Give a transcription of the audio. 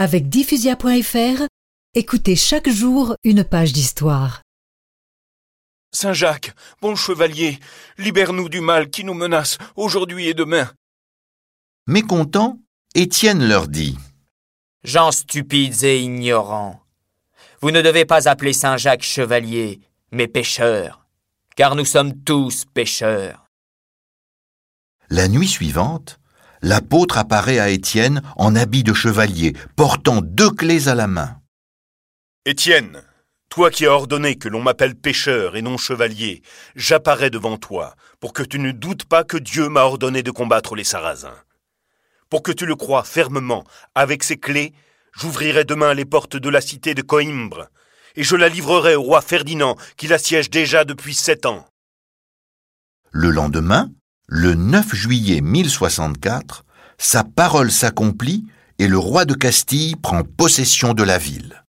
Avec diffusia.fr, écoutez chaque jour une page d'histoire. Saint Jacques, bon chevalier, libère-nous du mal qui nous menace aujourd'hui et demain. Mécontent, Étienne leur dit Gens stupides et ignorants, vous ne devez pas appeler Saint Jacques chevalier, mais pécheur, car nous sommes tous pécheurs. La nuit suivante, l'apôtre apparaît à Étienne en habit de chevalier, portant deux clés à la main. Étienne, toi qui as ordonné que l'on m'appelle pécheur et non chevalier, j'apparais devant toi, pour que tu ne doutes pas que Dieu m'a ordonné de combattre les Sarrasins. Pour que tu le crois fermement, avec ces clés, j'ouvrirai demain les portes de la cité de Coïmbre, et je la livrerai au roi Ferdinand, qui la siège déjà depuis sept ans. Le lendemain, le 9 juillet 1064, sa parole s'accomplit et le roi de Castille prend possession de la ville.